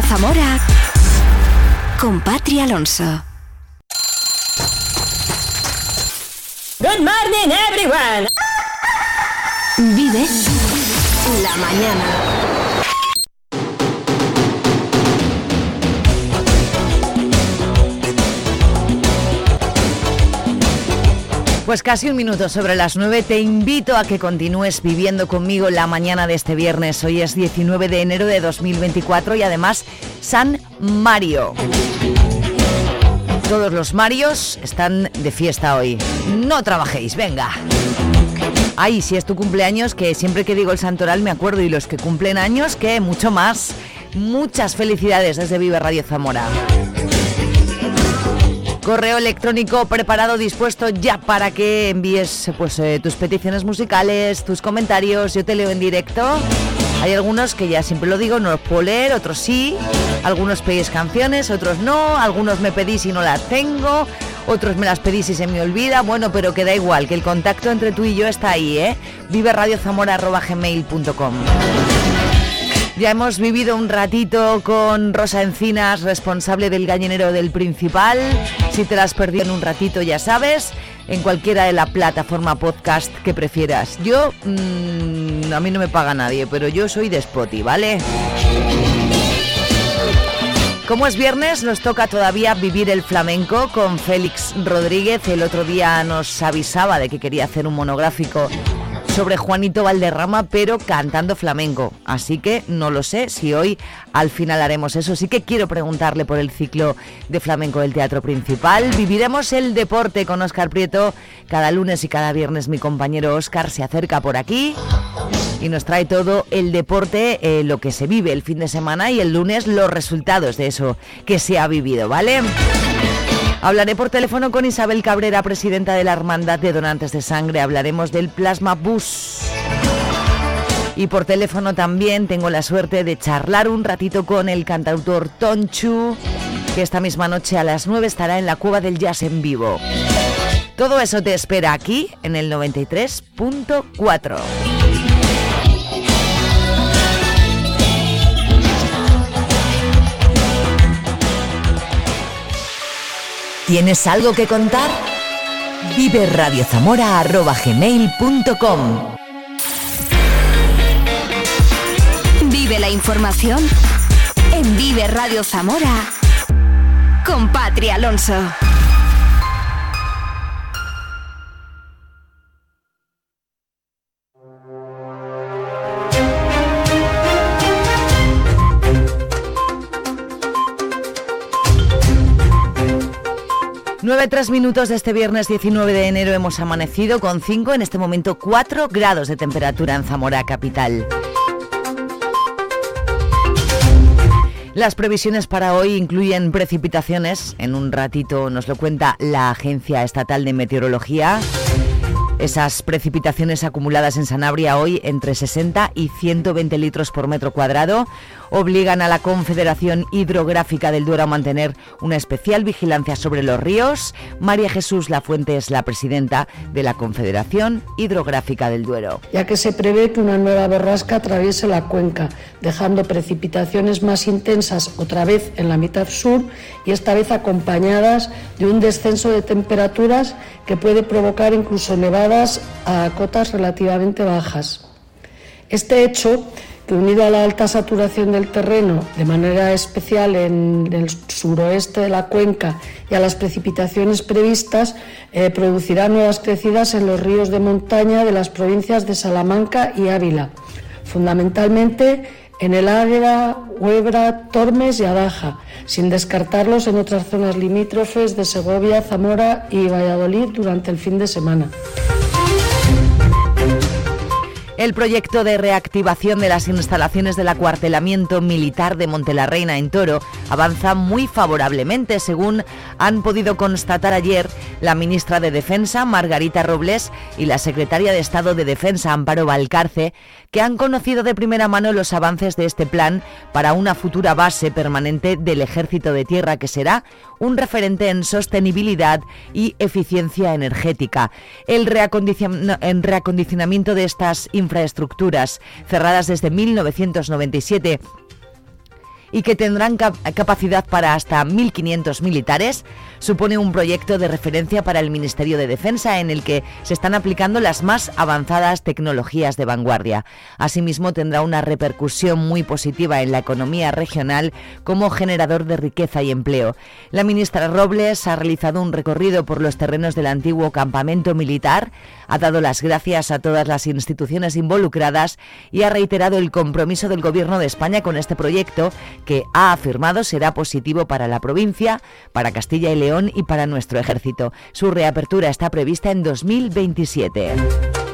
Onda Zamora con Patri Alonso. Good morning everyone. Vive la mañana. Pues casi un minuto sobre las 9 te invito a que continúes viviendo conmigo la mañana de este viernes. Hoy es 19 de enero de 2024 y además San Mario. Todos los Marios están de fiesta hoy. No trabajéis, venga. Ay, si es tu cumpleaños, que siempre que digo el santoral me acuerdo y los que cumplen años, que mucho más. Muchas felicidades desde Vive Radio Zamora. Correo electrónico preparado, dispuesto ya para que envíes pues, eh, tus peticiones musicales, tus comentarios. Yo te leo en directo. Hay algunos que ya siempre lo digo, no los puedo leer, otros sí. Algunos pedís canciones, otros no. Algunos me pedís y no las tengo. Otros me las pedís y se me olvida. Bueno, pero que da igual, que el contacto entre tú y yo está ahí, ¿eh? Vive radiozamora.gmail.com ya hemos vivido un ratito con Rosa Encinas, responsable del gallinero del Principal. Si te la has perdido en un ratito, ya sabes, en cualquiera de la plataforma podcast que prefieras. Yo, mm, a mí no me paga nadie, pero yo soy de Spotify, ¿vale? Como es viernes, nos toca todavía vivir el flamenco con Félix Rodríguez. El otro día nos avisaba de que quería hacer un monográfico sobre Juanito Valderrama, pero cantando flamenco. Así que no lo sé si hoy al final haremos eso. Sí que quiero preguntarle por el ciclo de flamenco del Teatro Principal. Viviremos el deporte con Oscar Prieto. Cada lunes y cada viernes mi compañero Oscar se acerca por aquí y nos trae todo el deporte, eh, lo que se vive el fin de semana y el lunes los resultados de eso que se ha vivido, ¿vale? Hablaré por teléfono con Isabel Cabrera, presidenta de la Hermandad de Donantes de Sangre. Hablaremos del Plasma Bus. Y por teléfono también tengo la suerte de charlar un ratito con el cantautor Tonchu, que esta misma noche a las 9 estará en la Cueva del Jazz en vivo. Todo eso te espera aquí en el 93.4. ¿Tienes algo que contar? Vive radiozamora.gmail.com Vive la información en Vive Radio Zamora con Patria Alonso. 9, 3 minutos de este viernes 19 de enero hemos amanecido con 5, en este momento 4 grados de temperatura en Zamora capital. Las previsiones para hoy incluyen precipitaciones, en un ratito nos lo cuenta la Agencia Estatal de Meteorología. Esas precipitaciones acumuladas en Sanabria hoy entre 60 y 120 litros por metro cuadrado obligan a la Confederación Hidrográfica del Duero a mantener una especial vigilancia sobre los ríos. María Jesús Lafuente es la presidenta de la Confederación Hidrográfica del Duero. Ya que se prevé que una nueva borrasca atraviese la cuenca, dejando precipitaciones más intensas otra vez en la mitad sur y esta vez acompañadas de un descenso de temperaturas que puede provocar incluso nevadas a cotas relativamente bajas. Este hecho que a la alta saturación del terreno, de manera especial en el suroeste de la cuenca y a las precipitaciones previstas, eh, producirá nuevas crecidas en los ríos de montaña de las provincias de Salamanca y Ávila, fundamentalmente en el Águeda, Huebra, Tormes y Adaja, sin descartarlos en otras zonas limítrofes de Segovia, Zamora y Valladolid durante el fin de semana. El proyecto de reactivación de las instalaciones del acuartelamiento militar de Montelarreina en Toro avanza muy favorablemente, según han podido constatar ayer la ministra de Defensa, Margarita Robles, y la secretaria de Estado de Defensa, Amparo Valcarce, que han conocido de primera mano los avances de este plan para una futura base permanente del Ejército de Tierra que será un referente en sostenibilidad y eficiencia energética. El reacondicionamiento de estas infraestructuras cerradas desde 1997 y que tendrán capacidad para hasta 1.500 militares, supone un proyecto de referencia para el Ministerio de Defensa en el que se están aplicando las más avanzadas tecnologías de vanguardia. Asimismo, tendrá una repercusión muy positiva en la economía regional como generador de riqueza y empleo. La ministra Robles ha realizado un recorrido por los terrenos del antiguo campamento militar, ha dado las gracias a todas las instituciones involucradas y ha reiterado el compromiso del Gobierno de España con este proyecto que ha afirmado será positivo para la provincia, para Castilla y León y para nuestro ejército. Su reapertura está prevista en 2027.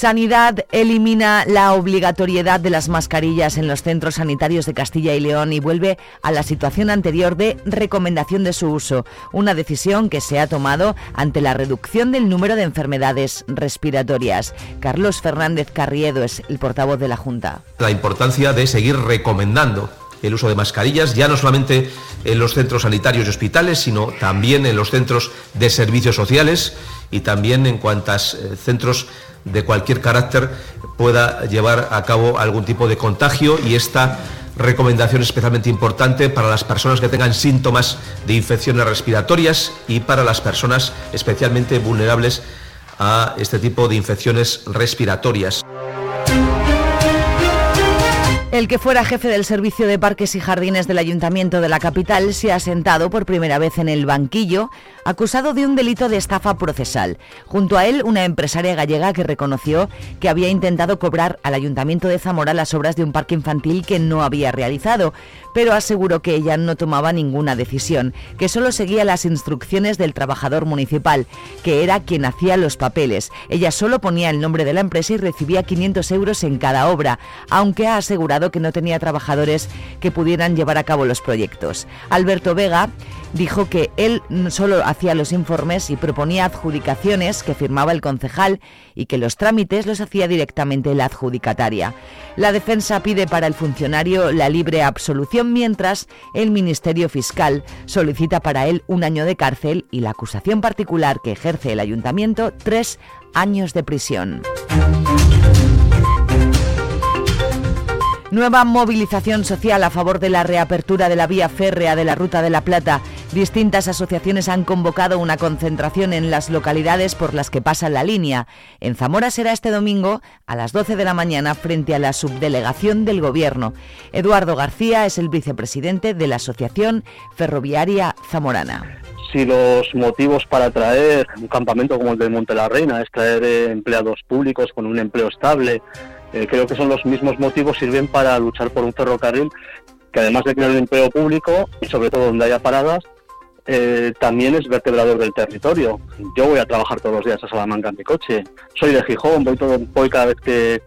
Sanidad elimina la obligatoriedad de las mascarillas en los centros sanitarios de Castilla y León y vuelve a la situación anterior de recomendación de su uso, una decisión que se ha tomado ante la reducción del número de enfermedades respiratorias. Carlos Fernández Carriedo es el portavoz de la Junta. La importancia de seguir recomendando el uso de mascarillas, ya no solamente en los centros sanitarios y hospitales, sino también en los centros de servicios sociales y también en cuantos eh, centros de cualquier carácter pueda llevar a cabo algún tipo de contagio y esta recomendación especialmente importante para las personas que tengan síntomas de infecciones respiratorias y para las personas especialmente vulnerables a este tipo de infecciones respiratorias. El que fuera jefe del Servicio de Parques y Jardines del Ayuntamiento de la capital se ha sentado por primera vez en el banquillo, acusado de un delito de estafa procesal. Junto a él, una empresaria gallega que reconoció que había intentado cobrar al Ayuntamiento de Zamora las obras de un parque infantil que no había realizado, pero aseguró que ella no tomaba ninguna decisión, que solo seguía las instrucciones del trabajador municipal, que era quien hacía los papeles. Ella solo ponía el nombre de la empresa y recibía 500 euros en cada obra, aunque ha asegurado que no tenía trabajadores que pudieran llevar a cabo los proyectos. Alberto Vega dijo que él solo hacía los informes y proponía adjudicaciones que firmaba el concejal y que los trámites los hacía directamente la adjudicataria. La defensa pide para el funcionario la libre absolución mientras el Ministerio Fiscal solicita para él un año de cárcel y la acusación particular que ejerce el ayuntamiento tres años de prisión. Nueva movilización social a favor de la reapertura de la vía férrea de la Ruta de la Plata. Distintas asociaciones han convocado una concentración en las localidades por las que pasa la línea. En Zamora será este domingo a las 12 de la mañana frente a la subdelegación del Gobierno. Eduardo García es el vicepresidente de la Asociación Ferroviaria Zamorana si los motivos para traer un campamento como el de Monte la Reina es traer empleados públicos con un empleo estable, eh, creo que son los mismos motivos sirven para luchar por un ferrocarril que además de crear un empleo público y sobre todo donde haya paradas, eh, también es vertebrador del territorio. Yo voy a trabajar todos los días a Salamanca en mi coche. Soy de Gijón, voy, todo, voy cada vez que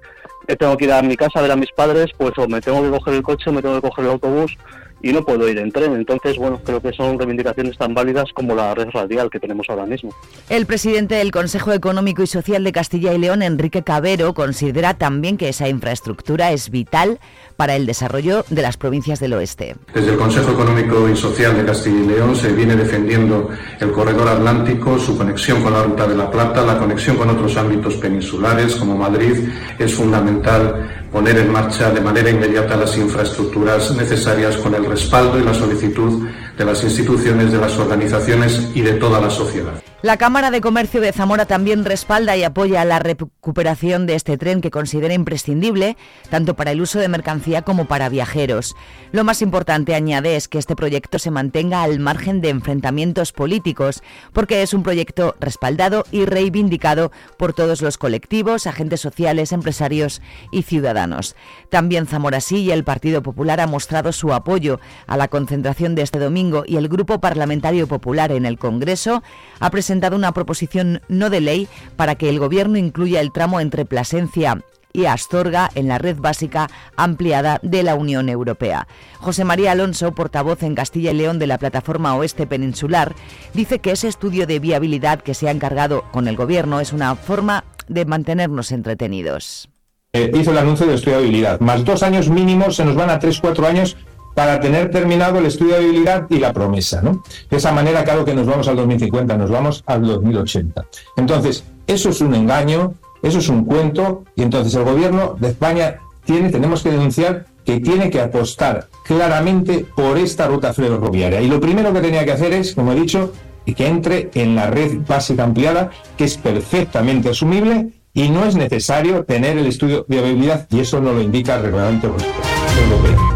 tengo que ir a mi casa a ver a mis padres, pues o me tengo que coger el coche o me tengo que coger el autobús y no puedo ir en tren. Entonces, bueno, creo que son reivindicaciones tan válidas como la red radial que tenemos ahora mismo. El presidente del Consejo Económico y Social de Castilla y León, Enrique Cabero, considera también que esa infraestructura es vital para el desarrollo de las provincias del oeste. Desde el Consejo Económico y Social de Castilla y León se viene defendiendo el corredor atlántico, su conexión con la Ruta de la Plata, la conexión con otros ámbitos peninsulares como Madrid. Es fundamental poner en marcha de manera inmediata las infraestructuras necesarias con el respaldo y la solicitud de las instituciones, de las organizaciones y de toda la sociedad. La Cámara de Comercio de Zamora también respalda y apoya la recuperación de este tren que considera imprescindible tanto para el uso de mercancía como para viajeros. Lo más importante, añade, es que este proyecto se mantenga al margen de enfrentamientos políticos, porque es un proyecto respaldado y reivindicado por todos los colectivos, agentes sociales, empresarios y ciudadanos. También Zamora sí y el Partido Popular ha mostrado su apoyo a la concentración de este domingo y el Grupo Parlamentario Popular en el Congreso ha presentado presentado una proposición no de ley para que el Gobierno incluya el tramo entre Plasencia y Astorga en la red básica ampliada de la Unión Europea. José María Alonso, portavoz en Castilla y León de la plataforma Oeste Peninsular, dice que ese estudio de viabilidad que se ha encargado con el Gobierno es una forma de mantenernos entretenidos. Eh, hizo el anuncio de viabilidad. Más dos años mínimos, se nos van a tres, cuatro años para tener terminado el estudio de habilidad y la promesa. ¿no? De esa manera, claro que nos vamos al 2050, nos vamos al 2080. Entonces, eso es un engaño, eso es un cuento, y entonces el gobierno de España tiene, tenemos que denunciar que tiene que apostar claramente por esta ruta ferroviaria. Y lo primero que tenía que hacer es, como he dicho, que entre en la red básica ampliada, que es perfectamente asumible y no es necesario tener el estudio de viabilidad y eso no lo indica el reglamento europeo.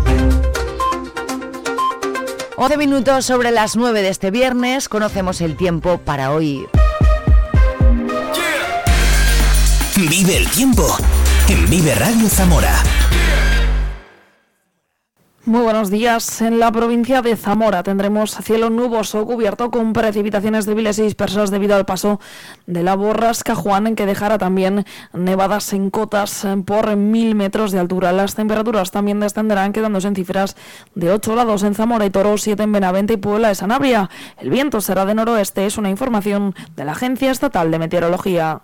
11 minutos sobre las 9 de este viernes, conocemos el tiempo para hoy. Vive el tiempo en Vive Radio Zamora. Muy buenos días. En la provincia de Zamora tendremos cielo nuboso cubierto con precipitaciones débiles y dispersas debido al paso de la borrasca Juan, en que dejará también nevadas en cotas por mil metros de altura. Las temperaturas también descenderán, quedándose en cifras de 8 grados en Zamora y Toro, 7 en Benavente y Puebla de Sanabria. El viento será de noroeste, es una información de la Agencia Estatal de Meteorología.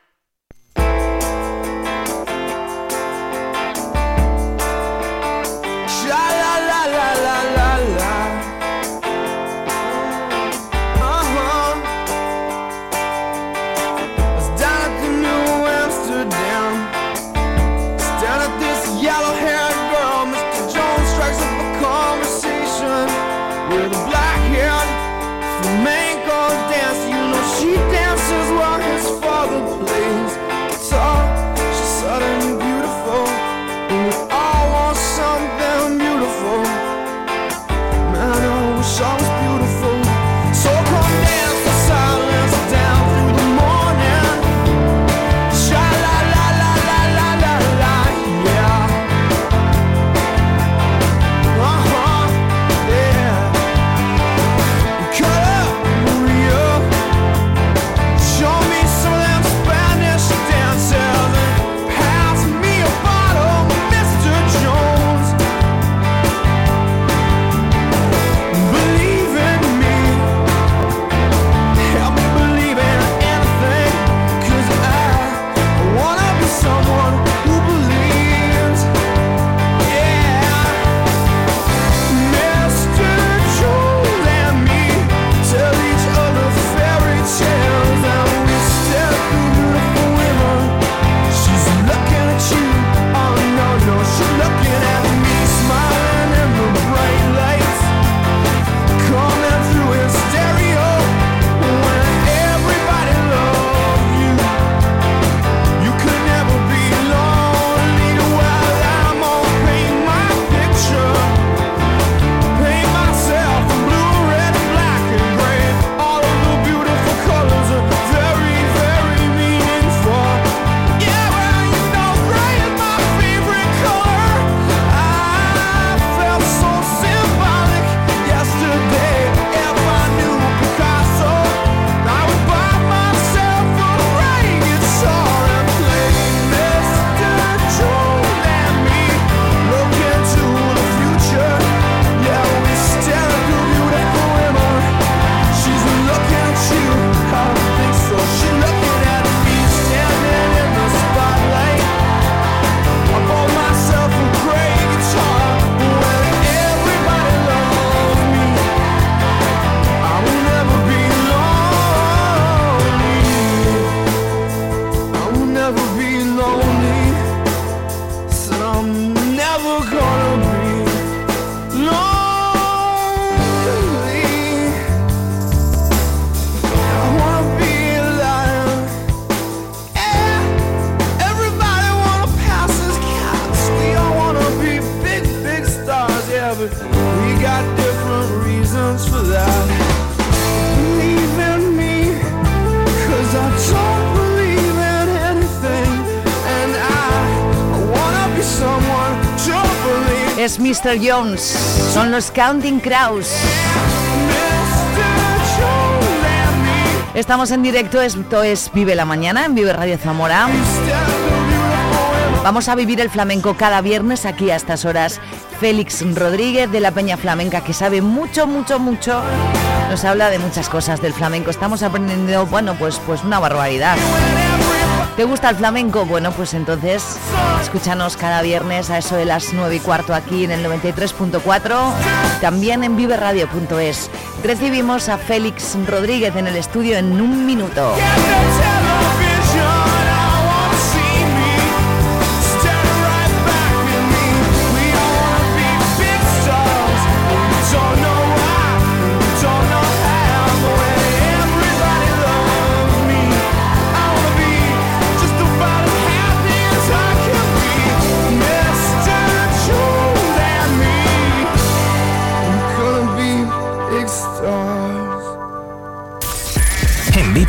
Mr. Jones. Son los Counting Crows. Estamos en directo, esto es Vive la Mañana en Vive Radio Zamora. Vamos a vivir el flamenco cada viernes aquí a estas horas Félix Rodríguez de la Peña Flamenca, que sabe mucho, mucho, mucho. Nos habla de muchas cosas del flamenco. Estamos aprendiendo, bueno, pues, pues una barbaridad. ¿Te gusta el flamenco? Bueno, pues entonces escúchanos cada viernes a eso de las 9 y cuarto aquí en el 93.4, también en viveradio.es. Recibimos a Félix Rodríguez en el estudio en un minuto.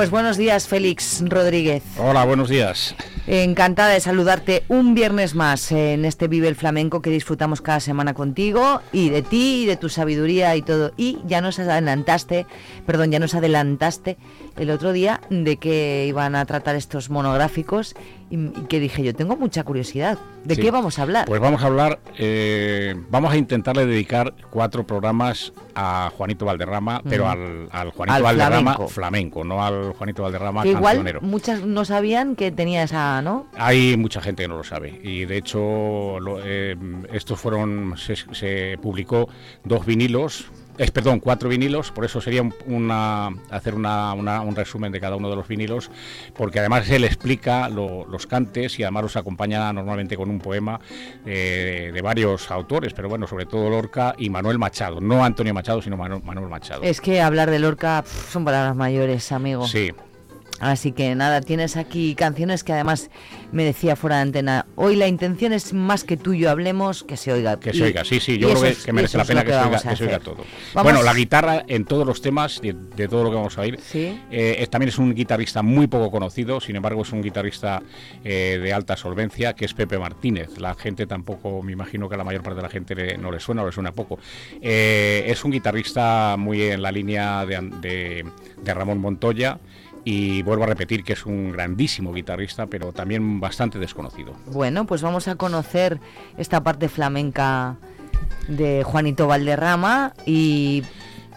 Pues buenos días, Félix Rodríguez. Hola, buenos días. Encantada de saludarte un viernes más en este Vive el Flamenco que disfrutamos cada semana contigo y de ti y de tu sabiduría y todo. Y ya nos adelantaste, perdón, ya nos adelantaste el otro día de que iban a tratar estos monográficos y, que dije yo, tengo mucha curiosidad. ¿De qué vamos a hablar? Pues vamos a hablar, eh, vamos a intentarle dedicar cuatro programas a Juanito Valderrama, pero al, Juanito Valderrama flamenco. no al Juanito Valderrama que igual muchas no sabían que tenía esa, ¿no? Hay mucha gente que no lo sabe y de hecho eh, estos fueron, se, se publicó dos vinilos es, perdón, cuatro vinilos, por eso sería una, hacer un resumen de cada uno de los vinilos, porque además él explica los cantes y además los acompaña normalmente con un poema eh, de varios autores, pero bueno, sobre todo Lorca y Manuel Machado, no Antonio Machado, sino Manuel, Machado. Es que hablar de Lorca son palabras mayores, amigo. Sí, Así que nada, tienes aquí canciones que además me decía fuera de antena. Hoy la intención es más que tú y yo hablemos, que se oiga. Que se oiga, sí, sí, yo creo que, merece la pena que, se oiga, todo. Bueno, la guitarra en todos los temas, de, todo lo que vamos a oír, eh, también es un guitarrista muy poco conocido, sin embargo es un guitarrista eh, de alta solvencia, que es Pepe Martínez. La gente tampoco, me imagino que a la mayor parte de la gente no le suena o le suena poco. Eh, es un guitarrista muy en la línea de Ramón Montoya y vuelvo a repetir que es un grandísimo guitarrista, pero también bastante desconocido. Bueno, pues vamos a conocer esta parte flamenca de Juanito Valderrama y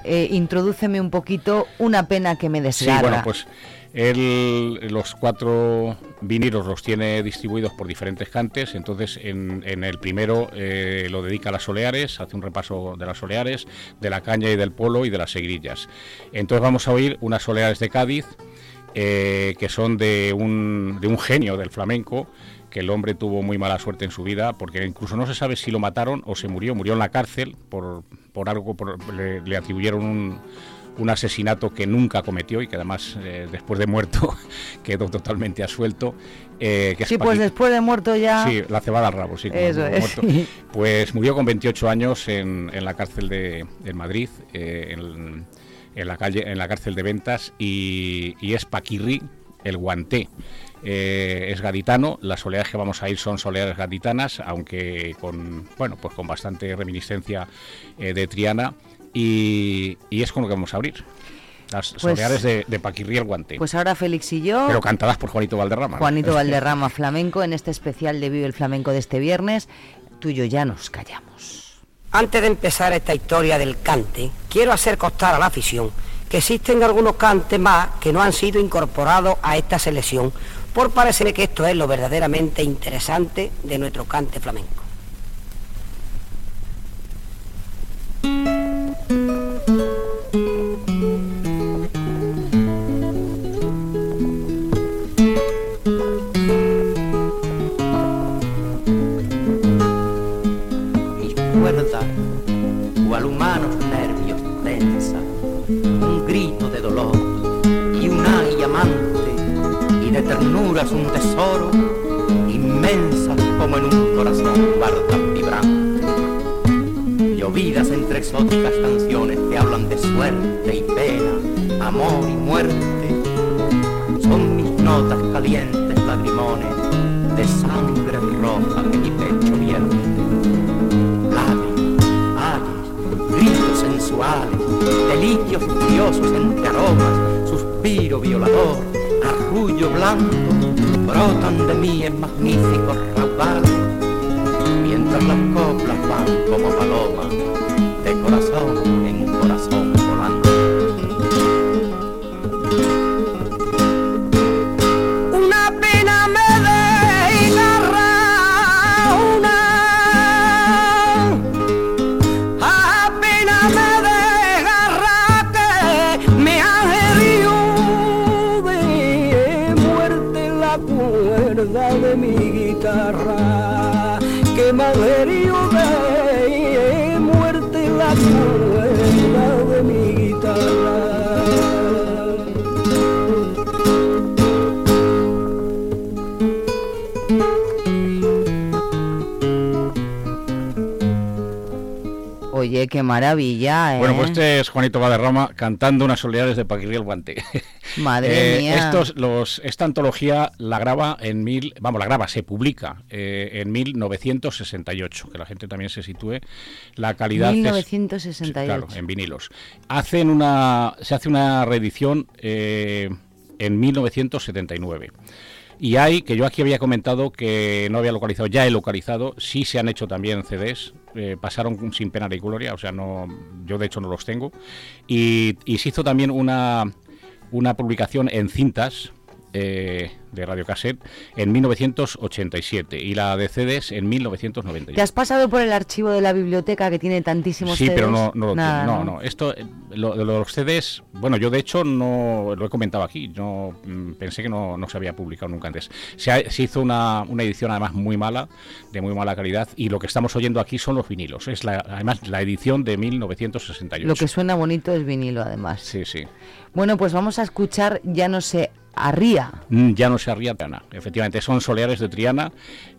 eh, introdúceme un poquito una pena que me desgarra. Sí, bueno, pues él los cuatro vinilos los tiene distribuidos por diferentes cantes, entonces en, el primero eh, lo dedica a las soleares, hace un repaso de las soleares, de la caña y del polo y de las segrillas. Entonces vamos a oír unas soleares de Cádiz, eh, que son de un, de un genio del flamenco, que el hombre tuvo muy mala suerte en su vida, porque incluso no se sabe si lo mataron o se murió, murió en la cárcel por, por algo, le, atribuyeron un, un, asesinato que nunca cometió y que además eh, después de muerto quedó totalmente asuelto. Eh, sí, pues después de muerto ya... Sí, la cebada al rabo, sí. Eso es. Pues murió con 28 años en, en la cárcel de, Madrid, en, en la, calle, en la cárcel de ventas y, es Paquirri, el guanté. Eh, es gaditano, las soleadas que vamos a ir son soleadas gaditanas, aunque con, bueno, pues con bastante reminiscencia eh, de Triana, y, es con lo que vamos a abrir. Las pues, de, de Paquirri el guanté. Pues ahora Félix y yo. Pero cantadas por Juanito Valderrama. Juanito Valderrama flamenco en este especial de Vive el Flamenco de este viernes. Tú y yo ya nos callamos. Antes de empezar esta historia del cante, quiero hacer constar a la afición que existen algunos cantes más que no han sido incorporados a esta selección, por parecer que esto es lo verdaderamente interesante de nuestro cante flamenco. Un tesoro, inmensas como en un corazón tan vibrante. Llovidas entre exóticas canciones que hablan de suerte y pena, amor y muerte. Son mis notas calientes, lagrimones, de sangre roja que mi pecho vierte. Lágrimas, gritos sensuales, delicios furiosos entre aromas, suspiro violador, arrullo blanco, brotan de mí en magníficos raudales, mientras las coplas van como palomas, de corazón en corazón Oye, qué maravilla, ¿eh? Bueno, pues este es Juanito Valderrama cantando unas soleares de Paquirri el Guante. Madre Eh, mía. Estos, los, esta antología la graba en mil, vamos, la graba, se publica eh, en 1968, que la gente también se sitúe. La calidad es- 1968. claro, en vinilos. Hacen una, se hace una reedición eh, en 1979. Y hay, que yo aquí había comentado que no había localizado, ya he localizado, sí se han hecho también CDs, eh, pasaron sin pena ni gloria, o sea, no, yo de hecho no los tengo. Y, y se hizo también una, una publicación en cintas eh, de radiocassette en 1987 y la de CDs en 1991. ¿Te has pasado por el archivo de la biblioteca que tiene tantísimos Sí, CDs? pero no, no lo Nada, tiene. No, no. Esto, eh, lo, de los CDs, bueno, yo de hecho no lo he comentado aquí. Yo mm, pensé que no, no se había publicado nunca antes. Se, ha- se hizo una, una edición además muy mala, de muy mala calidad, y lo que estamos oyendo aquí son los vinilos. Es la, además la edición de 1968. Lo que suena bonito es vinilo, además. Sí, sí. Bueno, pues vamos a escuchar Ya no sé, Arría. Mm, Ya no se arría Triana. Efectivamente, son soleares de Triana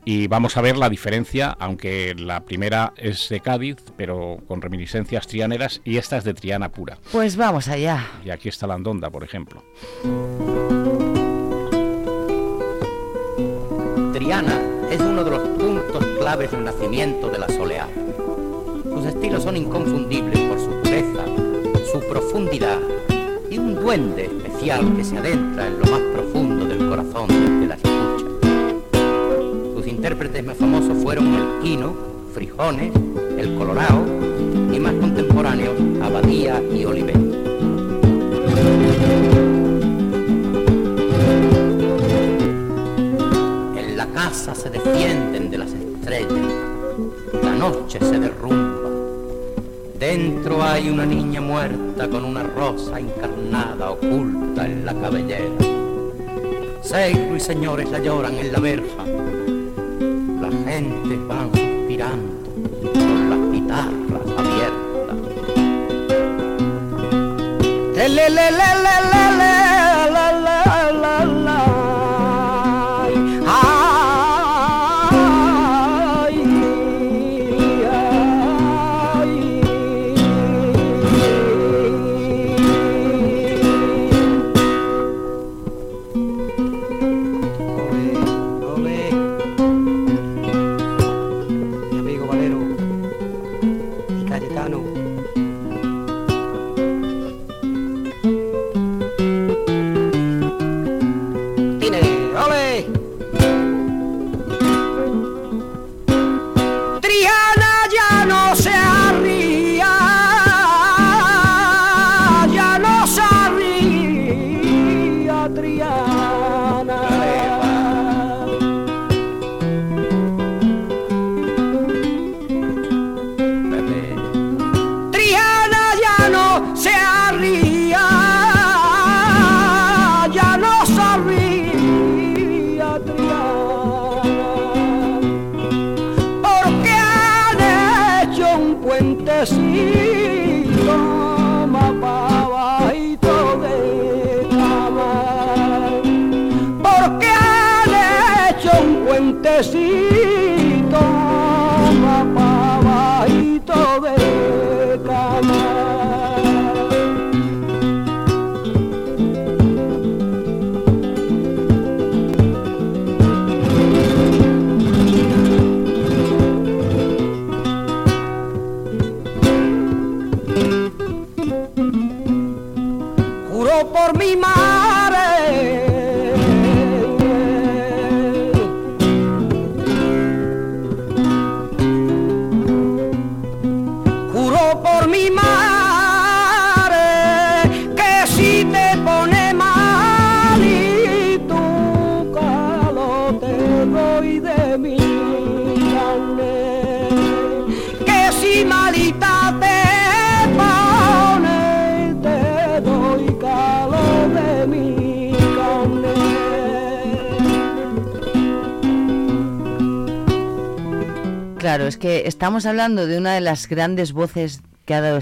y vamos a ver la diferencia, aunque la primera es de Cádiz, pero con reminiscencias trianeras, y esta es de Triana pura. Pues vamos allá. Y aquí está la Andonda, por ejemplo. Triana es uno de los puntos claves del nacimiento de la soleá. Sus estilos son inconfundibles por su pureza, su profundidad y un duende especial que se adentra en lo más profundo del corazón que las escucha. Sus intérpretes más famosos fueron el Quino, Frijones, el Colorado y más contemporáneos Abadía y Oliver. En la casa se defienden de las estrellas, la noche se derrumba. Dentro hay una niña muerta con una rosa encarnada oculta en la cabellera. Seijo y señores la lloran en la verja. La gente van suspirando con las guitarras abiertas. Claro, es que estamos hablando de una de las grandes voces que ha dado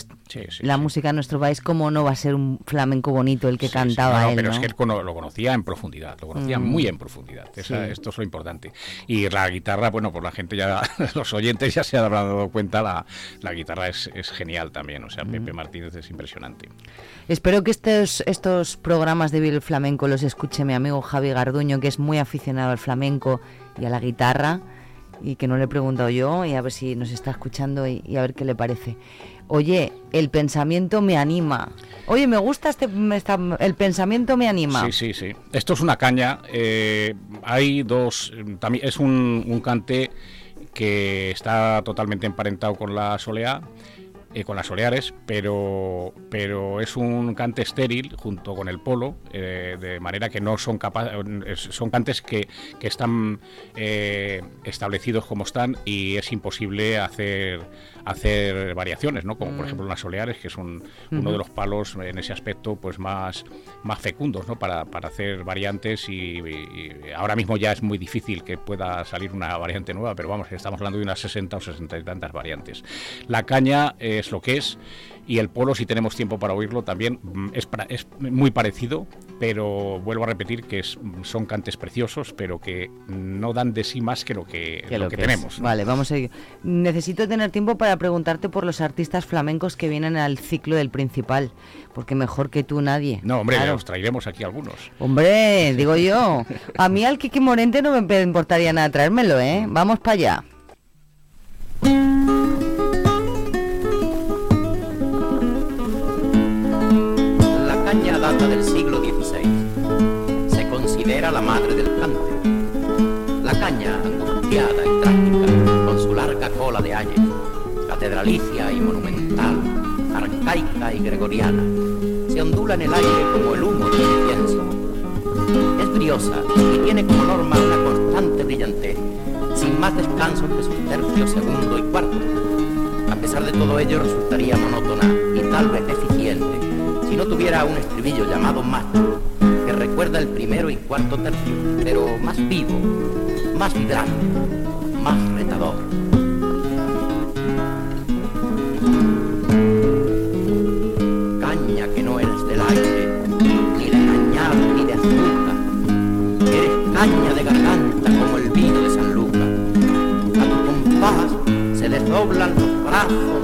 la música en nuestro país, ¿cómo no va a ser un flamenco bonito el que cantaba él? Pero es que él lo conocía en profundidad, lo conocía mm. muy en profundidad. esto es lo importante. Y la guitarra, bueno, pues la gente ya, los oyentes ya se han dado cuenta, la, la guitarra es, genial también. O sea, Pepe mm. Martínez es impresionante. Espero que estos, estos programas de Bill Flamenco los escuche mi amigo Javi Garduño, que es muy aficionado al flamenco y a la guitarra y que no le he preguntado yo y a ver si nos está escuchando y, a ver qué le parece. Oye, el pensamiento me anima. Oye, me gusta este, el pensamiento me anima. Sí, sí, sí. Esto es una caña. Eh, hay dos, también es un, un cante que está totalmente emparentado con la soleá eh, con las oleares, pero, pero es un cante estéril junto con el polo, eh, de manera que no son capaces, son cantes que, que están eh, establecidos como están y es imposible hacer hacer variaciones, ¿no? Como por mm. ejemplo las oleares, que son uno de los palos en ese aspecto pues más, más fecundos, ¿no? Para, para hacer variantes y, ahora mismo ya es muy difícil que pueda salir una variante nueva, pero vamos, estamos hablando de unas 60 o 60 y tantas variantes. La caña es lo que es y el polo, si tenemos tiempo para oírlo, también mm, es, es muy parecido, pero vuelvo a repetir que son cantes preciosos, pero que no dan de sí más que lo que, lo que, tenemos. Vale, vamos a ir. Necesito tener tiempo para preguntarte por los artistas flamencos que vienen al ciclo del principal, porque mejor que tú nadie. No, hombre, os traeremos aquí algunos. Hombre, digo yo. A mí al Kiki Morente no me importaría nada traérmelo, ¿eh? Vamos para allá. Del siglo XVI. Se considera la madre del cante. La caña, angustiada y trágica, con su larga cola de ayer, catedralicia y monumental, arcaica y gregoriana, se ondula en el aire como el humo del incienso. Es briosa y tiene como norma una constante brillantez, sin más descanso que sus tercios segundo y cuarto. A pesar de todo ello resultaría monótona y tal vez si no tuviera un estribillo llamado macho, que recuerda el primero y cuarto tercio, pero más vivo, más vibrante, más retador. Caña que no eres del aire, ni de cañar ni de azúcar, eres caña de garganta como el vino de San Lucas. A tu compás se desdoblan los brazos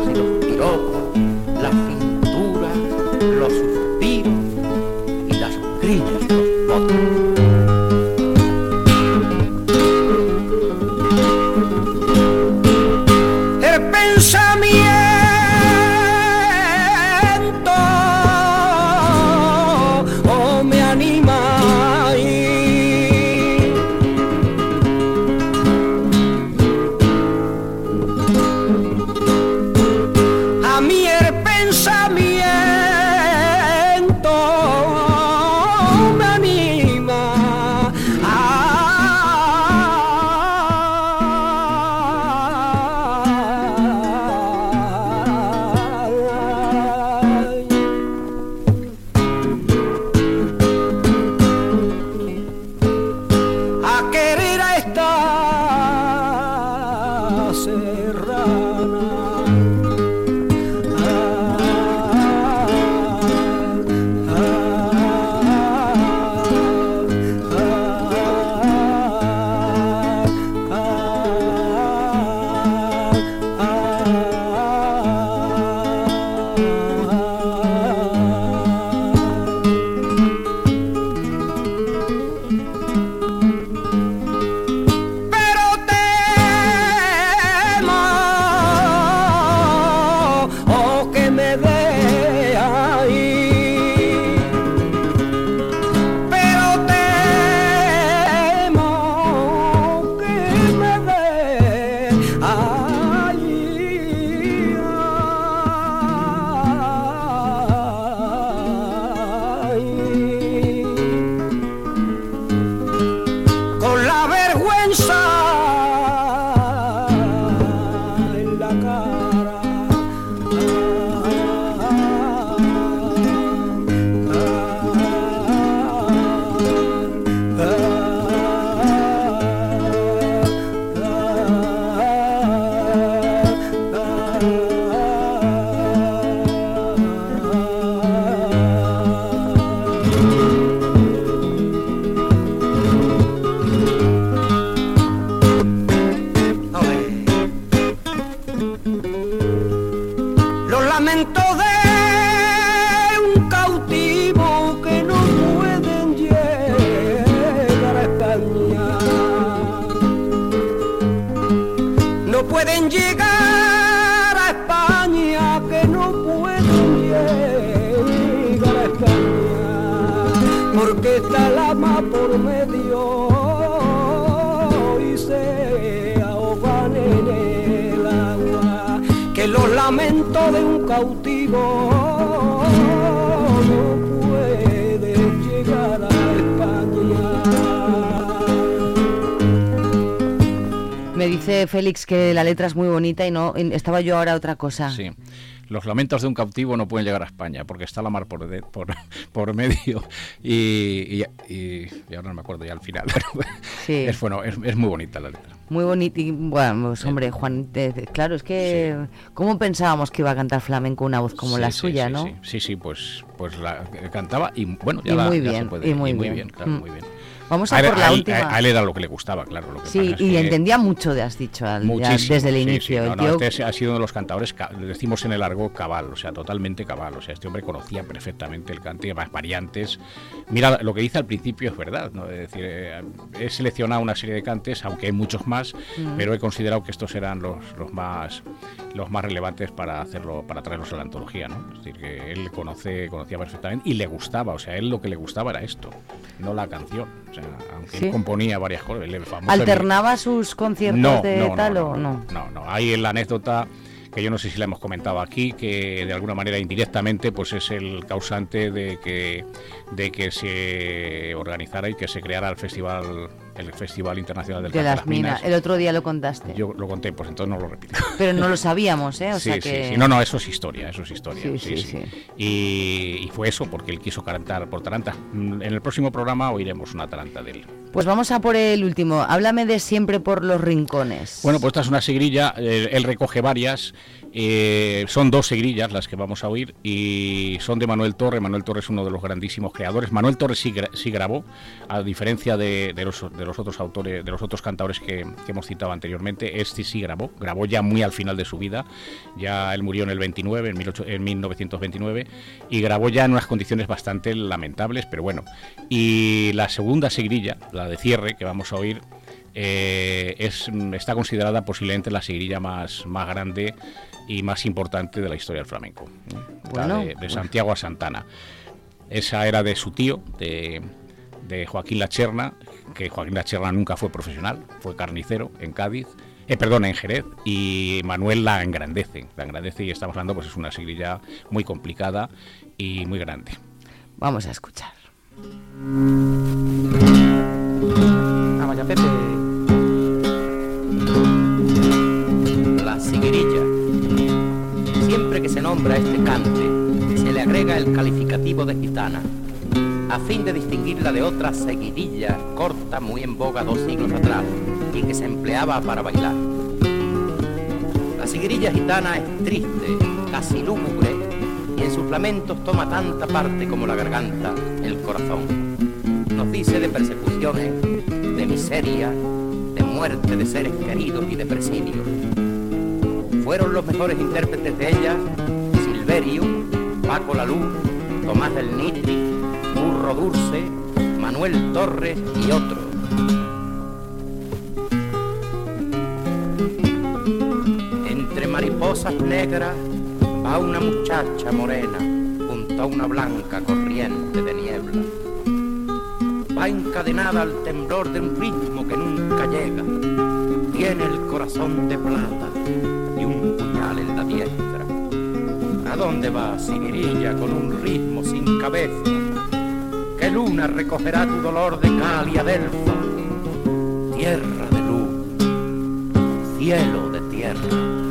pueden llegar a España, porque está la mar por medio y se ahogan en el agua, que los lamentos de un cautivo no pueden llegar a España. Me dice Félix que la letra es muy bonita y no y estaba yo ahora otra cosa. Sí. Los lamentos de un cautivo no pueden llegar a España porque está la mar por, de- por, por medio y, y- y- y ahora no me acuerdo ya al final. Pero Sí. es, bueno, es, es muy bonita la letra. Muy bonita y bueno, pues hombre, Juan, te- claro, es que ¿cómo pensábamos que iba a cantar flamenco una voz como Sí, la sí, suya, sí, no? Sí, sí, sí, pues, pues la eh, cantaba y bueno, ya, la- muy ya se bien, puede. y muy bien. claro, Mm. muy bien. Vamos a él- por la él- última. A él era lo que le gustaba, claro. Lo que Sí, y que- entendía mucho de has dicho al- ya desde el sí, sí, inicio. no, no, Yo- este ha sido uno de los cantadores, le decimos en el argot cabal, o sea, totalmente cabal. O sea, este hombre conocía perfectamente el cante, más variantes. Mira, lo que dice al principio es verdad, ¿no? Es decir, eh, he seleccionado una serie de cantes, aunque hay muchos más, Mm. pero he considerado que estos eran los, los más los más relevantes para hacerlo, para traerlos a la antología, ¿no? Es decir, que él conoce, conocía perfectamente y le gustaba, o sea, él lo que le gustaba era esto, no la canción. O sea, aunque Sí. él componía varias cosas, el famoso ¿Alternaba sus conciertos no, de no, no, tal no, o no? no, no. Hay la anécdota que yo no sé si la hemos comentado aquí, que de alguna manera indirectamente pues es el causante de que de que se organizara y que se creara el festival el Festival Internacional del De Cante las minas. El otro día lo contaste. Yo lo conté, pues entonces no lo repito. Pero no lo sabíamos, ¿eh? O sí, sea sí, que... sí. No, no, eso es historia, eso es historia. Sí, sí, sí, sí. sí. Y, y fue eso, porque él quiso cantar por Taranta. Mm, En el próximo programa oiremos una Taranta de él. Pues vamos a por el último. Háblame de siempre por los rincones. Bueno, pues esta es una segrilla, eh, él recoge varias, eh, son dos segrillas las que vamos a oír y son de Manuel Torre. Manuel Torre es uno de los grandísimos creadores. Manuel Torre sí, gra- sí grabó, a diferencia de, de los, de los otros autores, de los otros cantadores que, que hemos citado anteriormente, este sí grabó, grabó ya muy al final de su vida, ya él murió en el 29, en, 18 en 1929, y grabó ya en unas condiciones bastante lamentables, pero bueno. Y la segunda segrilla, la de cierre, que vamos a oír, eh, es, está considerada posiblemente la seguirilla más, más grande y más importante de la historia del flamenco, ¿no? La Bueno, de, de Santiago a Santana. Esa era de su tío, de, de Joaquín Lacherna, que Joaquín Lacherna nunca fue profesional, fue carnicero en Cádiz, eh, perdón, en Jerez, y Manuel la engrandece, la engrandece y estamos hablando, pues es una seguirilla muy complicada y muy grande. Vamos a escuchar. Ah, vaya Pepe. Se nombra este cante, se le agrega el calificativo de gitana, a fin de distinguirla de otra seguidilla corta muy en boga dos siglos atrás y que se empleaba para bailar. La siguirilla gitana es triste, casi lúgubre, y en sus lamentos toma tanta parte como la garganta, el corazón. Nos dice de persecuciones, de miseria, de muerte de seres queridos y de presidio. Fueron los mejores intérpretes de ella Silverio, Paco Lalú, Tomás del Nitri, Burro Dulce, Manuel Torres y otros. Entre mariposas negras va una muchacha morena junto a una blanca corriente de niebla. Va encadenada al temblor de un ritmo que nunca llega. Tiene el corazón de plata dónde va, Siguirilla, con un ritmo sin cabeza? ¿Qué luna recogerá tu dolor de cal y adelfa? Tierra de luz, cielo de tierra.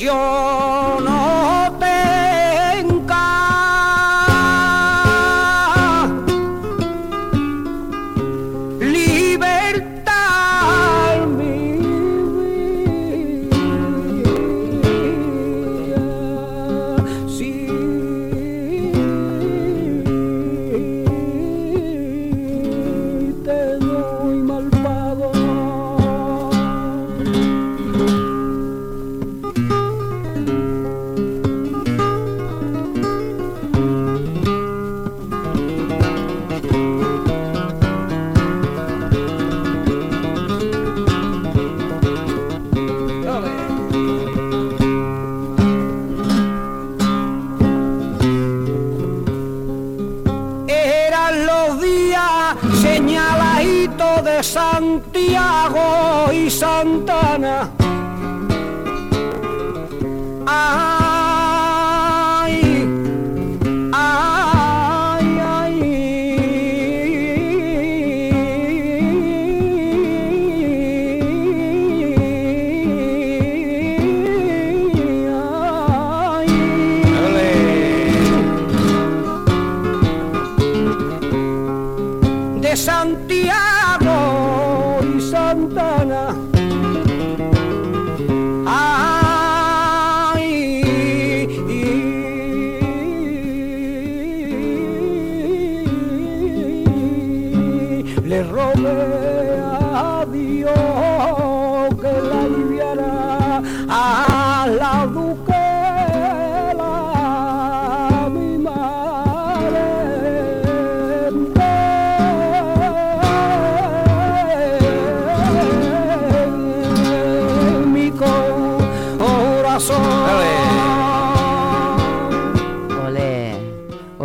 Yo no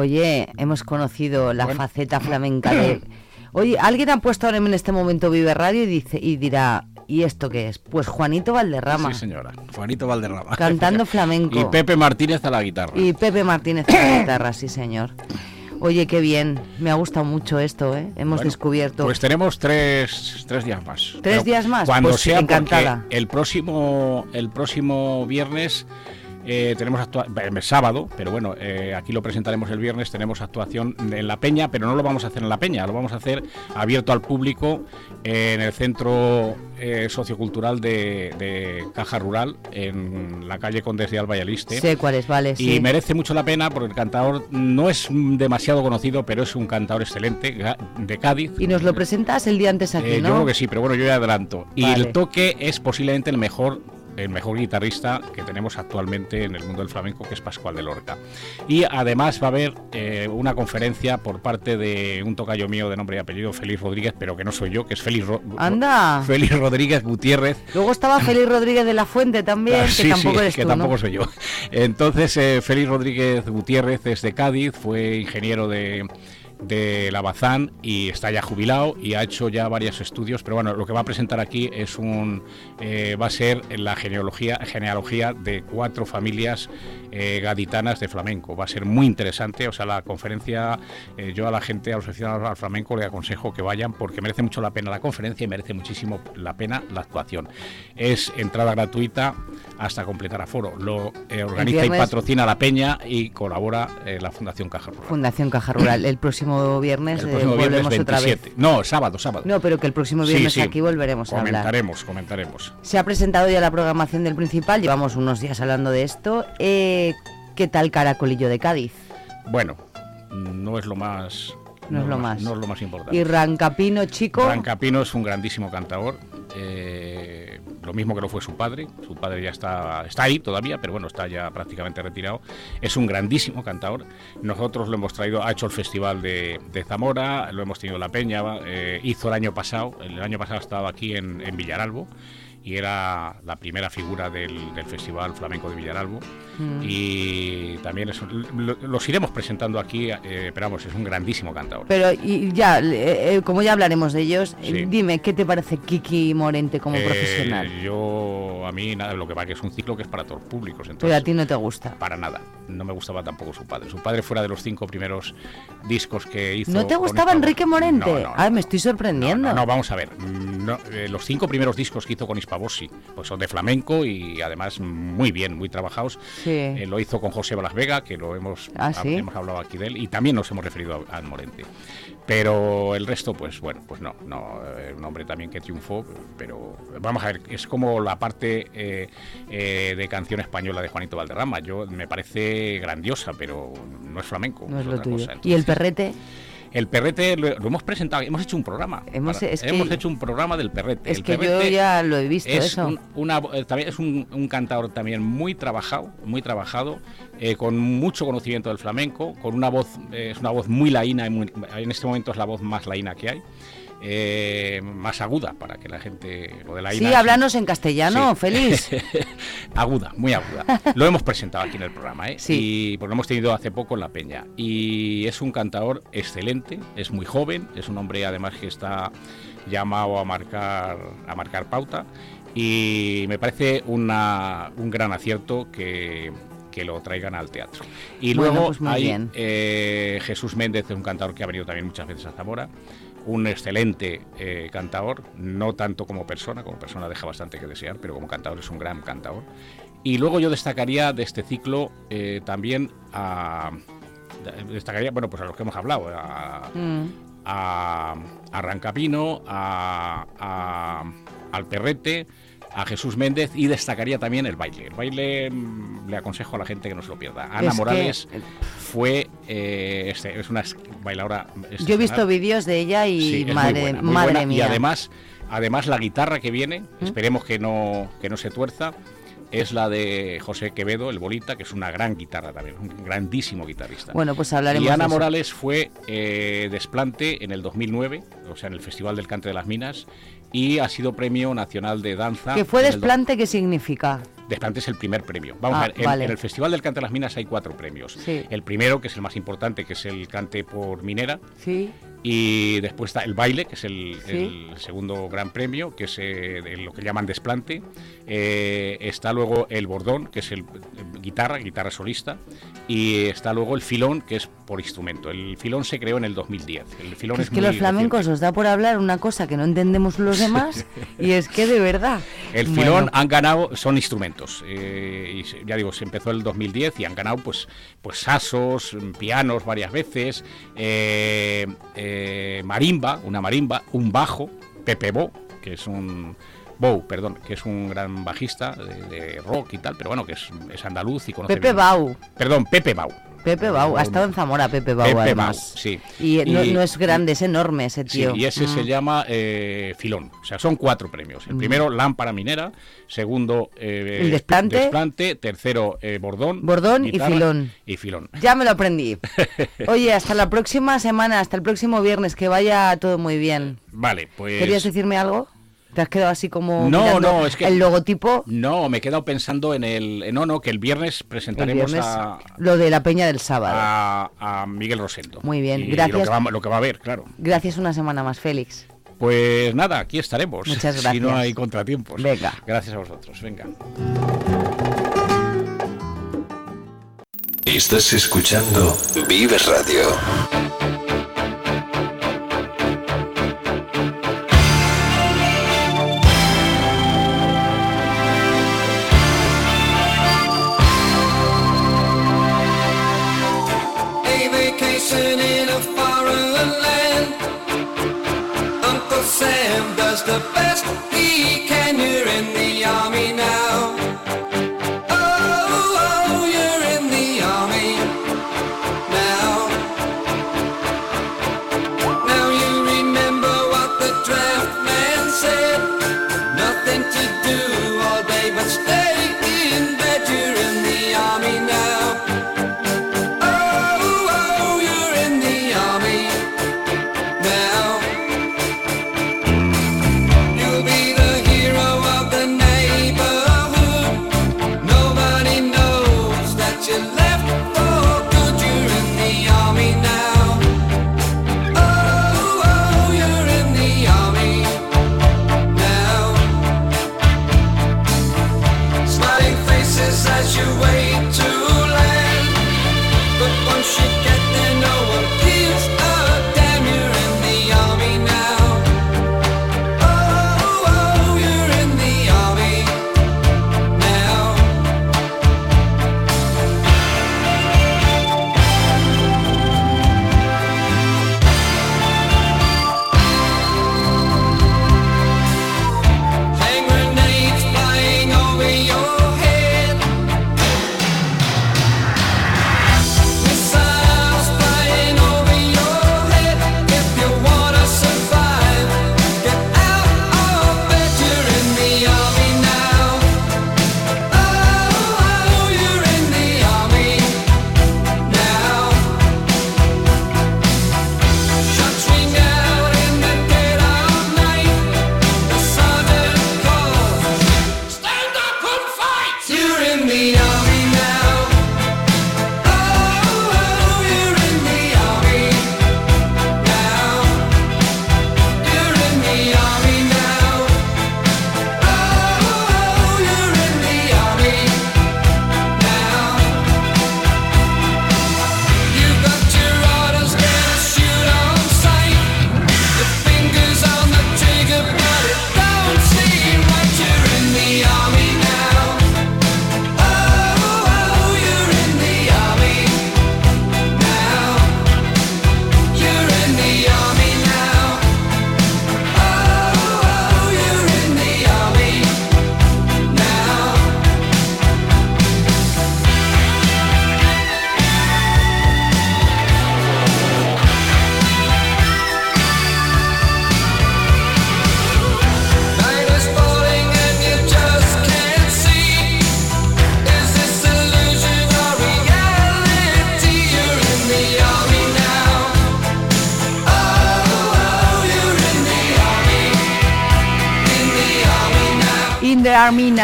Oye, hemos conocido la faceta flamenca de... Oye, alguien ha puesto ahora en este momento Vive Radio y dice y dirá, ¿y esto qué es? Pues Juanito Valderrama. Sí, señora. Juanito Valderrama. Cantando flamenco. Y Pepe Martínez a la guitarra. Y Pepe Martínez a la guitarra, sí señor. Oye, qué bien. Me ha gustado mucho esto, ¿eh? Hemos Bueno, descubierto. Pues tenemos tres, tres días más. ¿Tres Pero días más? Cuando Pues sea, encantada. el próximo, el próximo viernes eh, tenemos actuación, sábado, pero bueno, eh, aquí lo presentaremos el viernes, tenemos actuación en La Peña, pero no lo vamos a hacer en La Peña, lo vamos a hacer abierto al público en el Centro eh, Sociocultural de, de Caja Rural, en la calle Condes de Alba y Aliste. Sé cuáles, vale, Y sí. merece mucho la pena porque el cantador no es demasiado conocido, pero es un cantador excelente de Cádiz. Y nos lo presentas el día antes aquí, Eh, ¿no? Yo creo que sí, pero bueno, yo ya adelanto. Y el toque es posiblemente el mejor el mejor guitarrista que tenemos actualmente en el mundo del flamenco, que es Pascual de Lorca. Y además va a haber eh, una conferencia por parte de un tocayo mío de nombre y apellido Félix Rodríguez, pero que no soy yo, que es Félix, Ro- Anda. Félix Rodríguez Gutiérrez, Luego estaba Félix Rodríguez de la Fuente también, Ah, que tampoco sí, eres que tú, tampoco ¿no? soy yo. Entonces, eh, Félix Rodríguez Gutiérrez es de Cádiz, fue ingeniero de, de la Bazán y está ya jubilado y ha hecho ya varios estudios, pero bueno, lo que va a presentar aquí es un eh, va a ser la genealogía genealogía de cuatro familias eh, gaditanas de flamenco. Va a ser muy interesante, o sea, la conferencia eh, yo a la gente a los aficionados al flamenco le aconsejo que vayan porque merece mucho la pena la conferencia y merece muchísimo la pena la actuación. Es entrada gratuita hasta completar aforo. Lo organiza y patrocina la Peña y colabora la Fundación Caja Rural. Fundación Caja Rural. El próximo viernes, El eh, próximo viernes volvemos otra vez. 27. No, sábado, sábado. No, pero que el próximo Sí, viernes sí. aquí volveremos a hablar. Comentaremos, comentaremos. Se ha presentado ya la programación del principal, llevamos unos días hablando de esto. Eh, ¿Qué tal Caracolillo de Cádiz? Bueno, no es lo más. No es lo más. No es lo más importante. Y Rancapino, chico. Rancapino es un grandísimo cantador, eh, lo mismo que lo fue su padre. Su padre ya está, está ahí todavía, pero bueno, está ya prácticamente retirado. Es un grandísimo cantador. Nosotros lo hemos traído, ha hecho el festival de, Zamora, lo hemos tenido en La Peña, eh, hizo el año pasado, el año pasado estaba aquí en, en Villaralbo. Y era la primera figura del, del Festival Flamenco de Villaralbo. Mm. Y también es lo- los iremos presentando aquí, eh, pero vamos, es un grandísimo cantador. Pero y ya, eh, eh, como ya hablaremos de ellos, eh, Sí. dime, ¿qué te parece Kiki Morente como Eh, profesional? Yo, a mí, nada, lo que pasa que es un ciclo que es para todos los públicos. Pero Entonces, a ti no te gusta. Para nada. No me gustaba tampoco su padre. Su padre fuera de los cinco primeros discos que hizo. ¿No te gustaba Enrique Morente? No, no, Ah, me estoy sorprendiendo. No, no, vamos a ver. Eh, los cinco primeros discos que hizo con Hispavosi pues son de flamenco y además muy bien, muy trabajados. Sí. Eh, lo hizo con José Balas Vega, que lo hemos, Ah, ¿sí? hemos hablado aquí de él, y también nos hemos referido a, a Morente. Pero el resto, pues bueno, pues no, no, eh, un hombre también que triunfó, pero vamos a ver, es como la parte eh, eh, de canción española de Juanito Valderrama. Yo me parece grandiosa, pero no es flamenco. No es lo otra tuyo. cosa. ¿Y el perrete? El perrete lo, lo hemos presentado, hemos hecho un programa. Hemos- para- que- hecho un programa del perrete. Es El que yo ya lo he visto es eso. un- una, eh, también es un, un cantador también muy trabajado, muy trabajado, eh, con mucho conocimiento del flamenco, con una voz, eh, es una voz muy laína, muy- en este momento es la voz más laína que hay. Eh, más aguda para que la gente lo de la Sí, ina- háblanos en castellano, Sí. feliz. aguda, muy aguda. Lo hemos presentado aquí en el programa, ¿eh? Y pues lo hemos tenido hace poco en La Peña. Y es un cantador excelente, es muy joven, es un hombre además que está llamado a marcar, a marcar pauta. Y me parece una- un gran acierto que, que lo traigan al teatro. Y Bueno, luego pues hay eh, Jesús Méndez, un cantador que ha venido también muchas veces a Zamora. Un excelente eh, cantador, no tanto como persona, como persona deja bastante que desear, pero como cantador es un gran cantador. Y luego yo destacaría de este ciclo eh, también a. Destacaría, bueno, pues a los que hemos hablado, a, Mm. a, a Rancapino, a, a- al Perrete, a Jesús Méndez y destacaría también el baile. El baile mm, le aconsejo a la gente que no se lo pierda. Ana Es que- Morales fue eh, este, es una bailadora. Yo he visto vídeos de ella y Sí, madre, buena, muy madre buena. mía. Y además, además la guitarra que viene, ¿Mm? esperemos que no, que no se tuerza, es la de José Quevedo, el bolita, que es una gran guitarra también, un grandísimo guitarrista. Bueno, pues hablaremos Y Ana de eso. Morales fue eh, desplante en el 2009, o sea, en el Festival del Cante de las Minas, y ha sido Premio Nacional de Danza. ¿Que fue desplante qué significa? Desplante es el primer premio. Vamos Ah, a ver, en, vale. en el Festival del Cante de las Minas hay cuatro premios. Sí. El primero, que es el más importante, que es el cante por minera. Sí. Y después está el baile, que es el, Sí. el segundo gran premio, que es eh, lo que llaman desplante. Eh, está luego el bordón, que es el, el guitarra, guitarra solista. Y está luego el filón, que es por instrumento. El filón se creó en el 2010. El filón es, es que los flamencos os da por hablar una cosa que no entendemos los demás y es que de verdad. El Bueno, filón han ganado, son instrumentos. eh, y ya digo, se empezó en el 2010 y han ganado pues, pues sasos, pianos varias veces, eh, eh, marimba, una marimba, un bajo, Pepe Bo, que es un. Bow, perdón, que es un gran bajista de, de rock y tal, pero bueno, que es, es andaluz y conoce Pepe bien- Bau. Perdón, Pepe Bau. Pepe Bau, ha estado en Zamora Pepe Bau Pepe además. Bau, sí. Y, no, Y- no es grande, es enorme ese Sí, tío. y ese se Mm. llama eh, Filón. O sea, son cuatro premios. El Mm. primero, lámpara minera. Segundo, eh, El desplante. desplante. Tercero, eh, bordón. Bordón y filón. Y filón. Ya me lo aprendí. Oye, hasta la próxima semana, hasta el próximo viernes, que vaya todo muy bien. Vale, pues. ¿Querías decirme algo? ¿Te has quedado así como No, no, es que- el logotipo? No, me he quedado pensando en el. No, no, que el viernes El presentaremos viernes, a, lo de la peña del sábado. a, a Miguel Rosendo. Muy bien, Y gracias. Lo que, va, lo que va a haber, claro. Gracias una semana más, Félix. Pues nada, aquí estaremos. Muchas Si no gracias. hay contratiempos. Venga. Gracias a vosotros. Venga. Estás escuchando Vive Radio. Sam does the best he can. You're in the army now.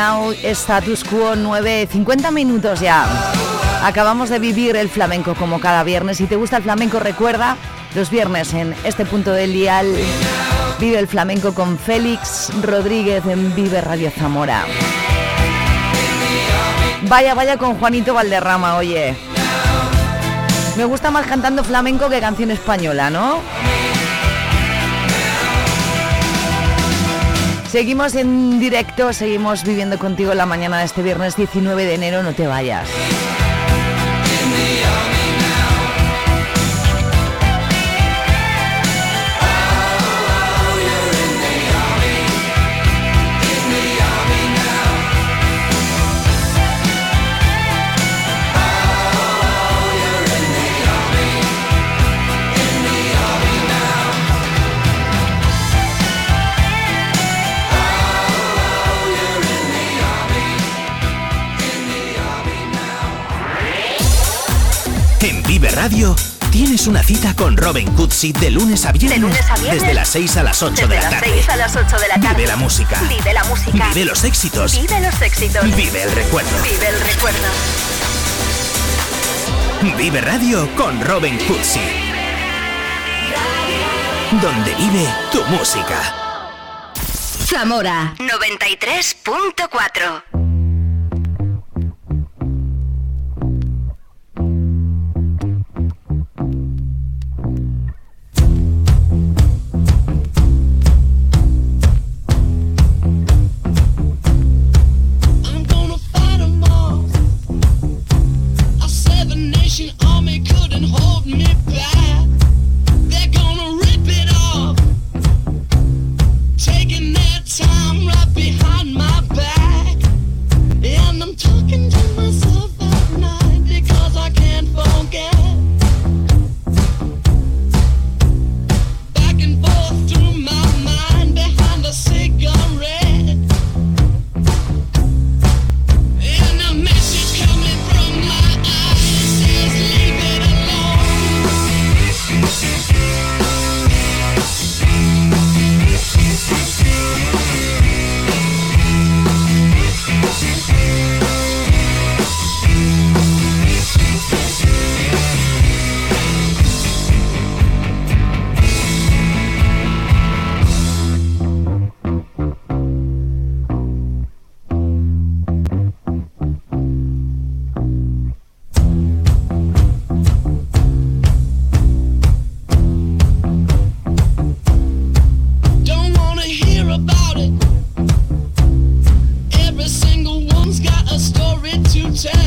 Status quo 9, 50 minutos ya. Acabamos de vivir el flamenco como cada viernes. Si te gusta el flamenco, recuerda los viernes en este punto del dial. Vive el flamenco con Félix Rodríguez en Vive Radio Zamora. Vaya, vaya con Juanito Valderrama, oye. Me gusta más cantando flamenco que canción española, ¿no? Seguimos en directo, seguimos viviendo contigo la mañana de este viernes 19 de enero, no te vayas. En Vive Radio tienes una cita con Robin Cutsi de lunes a viernes. De lunes a viernes. Desde las 6 a las 8 Desde de la las tarde. 6 a las 8 de la tarde. Vive la música. Vive la música. Vive los éxitos. Vive los éxitos. Vive el recuerdo. Vive el recuerdo. Vive Radio con Robin Cutsi. Donde vive tu música. Zamora 93.4 Jack.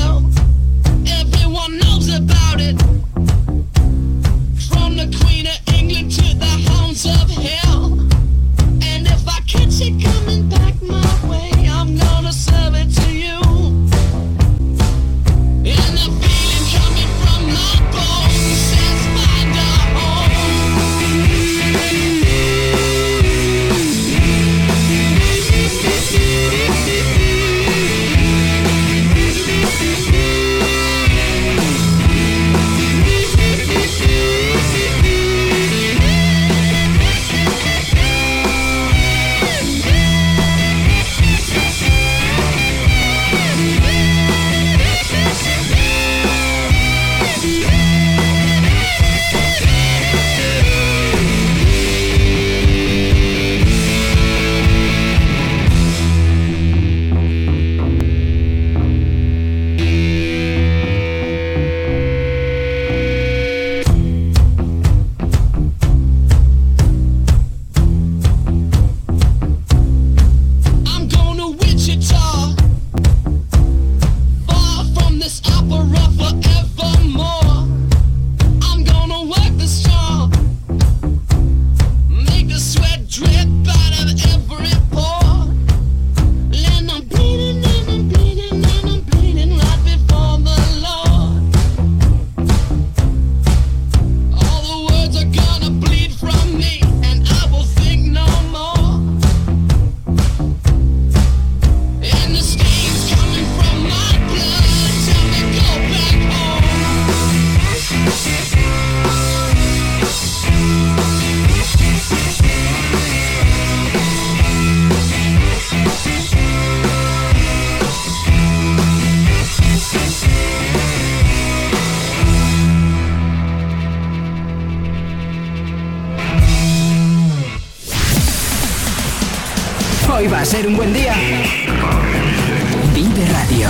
ser un buen día. Vive Radio.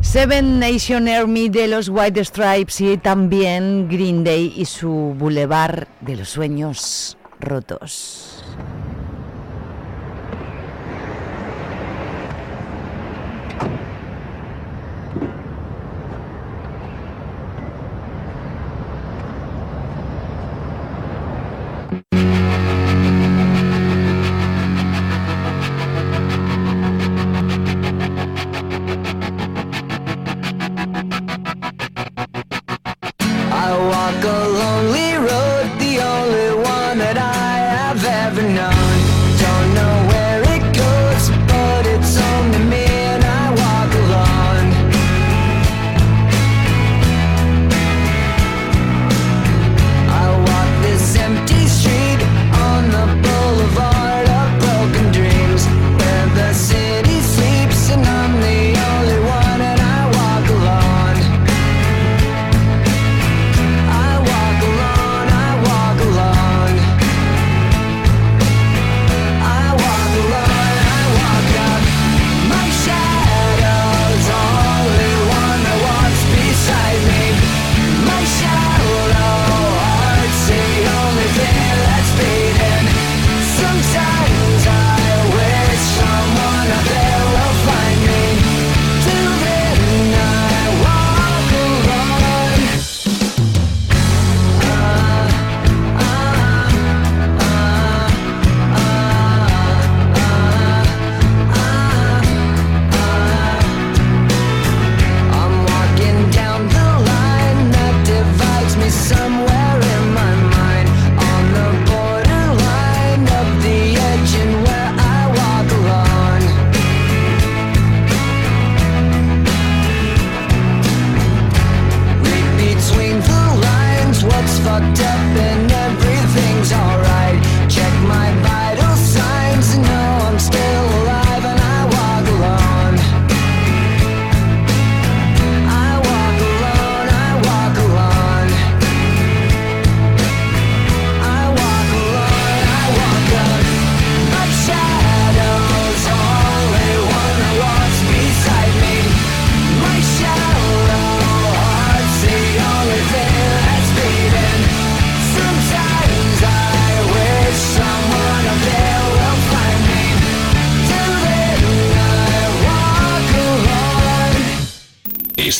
Seven Nation Army de los White Stripes y también Green Day y su Boulevard de los Sueños Rotos.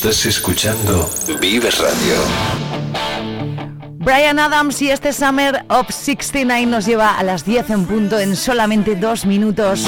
Estás escuchando Vives Radio. Brian Adams y este Summer of 69 nos lleva a las 10 en punto en solamente dos minutos.